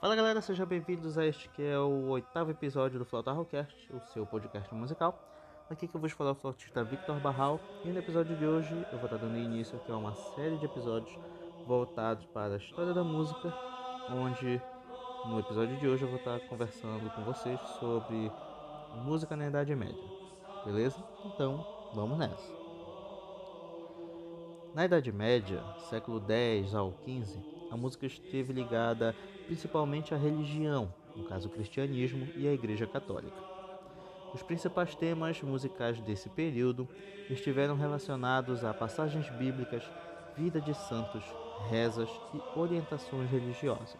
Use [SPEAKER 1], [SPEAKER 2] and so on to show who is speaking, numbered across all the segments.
[SPEAKER 1] Fala galera, sejam bem-vindos a este que é o oitavo episódio do Flauta Rockcast, o seu podcast musical. Aqui que eu vou falar o flautista Victor Barral e no episódio de hoje eu vou estar dando início aqui a uma série de episódios voltados para a história da música, onde no episódio de hoje eu vou estar conversando com vocês sobre música na Idade Média, beleza? Então vamos nessa. Na Idade Média, século 10 ao 15, a música esteve ligada principalmente à religião, no caso o cristianismo e a Igreja Católica. Os principais temas musicais desse período estiveram relacionados a passagens bíblicas, vida de santos, rezas e orientações religiosas.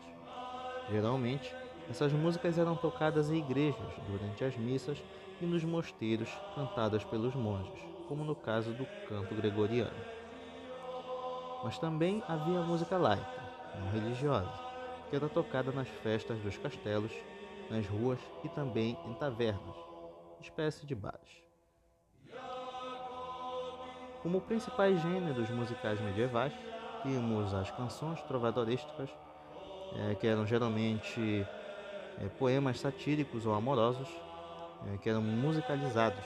[SPEAKER 1] Geralmente, essas músicas eram tocadas em igrejas durante as missas e nos mosteiros cantadas pelos monges, como no caso do canto gregoriano. Mas também havia música laica, religiosa, que era tocada nas festas dos castelos, nas ruas e também em tavernas, espécie de bares. Como principais gêneros musicais medievais, tínhamos as canções trovadorísticas, é, que eram geralmente é, poemas satíricos ou amorosos, é, que eram musicalizados,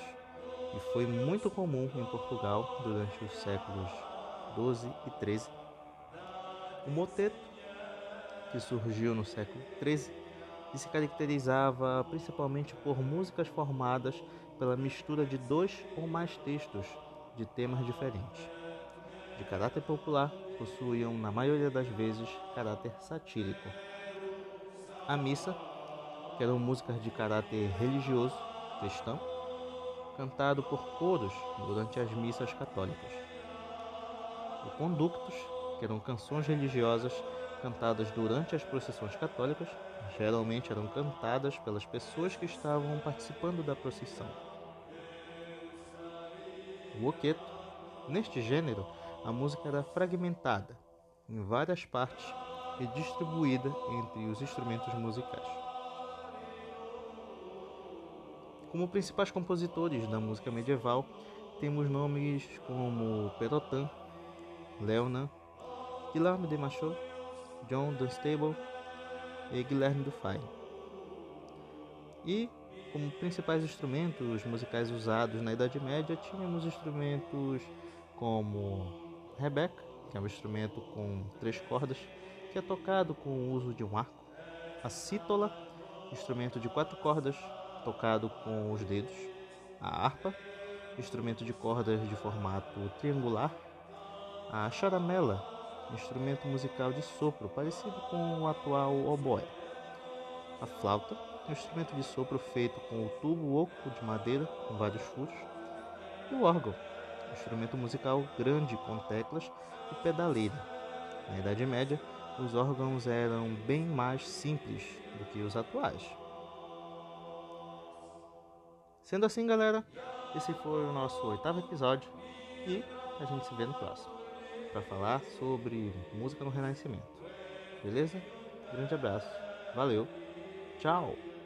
[SPEAKER 1] e foi muito comum em Portugal durante os séculos 12 e 13 o moteto, que surgiu no século XIII, e se caracterizava principalmente por músicas formadas pela mistura de dois ou mais textos de temas diferentes. De caráter popular, possuíam, na maioria das vezes, caráter satírico. A missa, que eram músicas de caráter religioso, cristão, cantado por coros durante as missas católicas. O conductus, que eram canções religiosas cantadas durante as procissões católicas, geralmente eram cantadas pelas pessoas que estavam participando da procissão. O oqueto, neste gênero, a música era fragmentada em várias partes e distribuída entre os instrumentos musicais. Como principais compositores da música medieval, temos nomes como Perotin, Leonan Guilherme de Machot, John Dunstable e Guilherme Dufay. E como principais instrumentos musicais usados na Idade Média, tínhamos instrumentos como rebeca, que é um instrumento com três cordas, que é tocado com o uso de um arco, a cítola, instrumento de quatro cordas, tocado com os dedos, a harpa, instrumento de cordas de formato triangular, a charamela, instrumento musical de sopro parecido com o atual oboé. A flauta, um instrumento de sopro feito com o tubo oco de madeira com vários furos. E o órgão, um instrumento musical grande com teclas e pedaleira. Na Idade Média, os órgãos eram bem mais simples do que os atuais. Sendo assim, galera, esse foi o nosso oitavo episódio e a gente se vê no próximo para falar sobre música no Renascimento. Beleza? Grande abraço. Valeu. Tchau.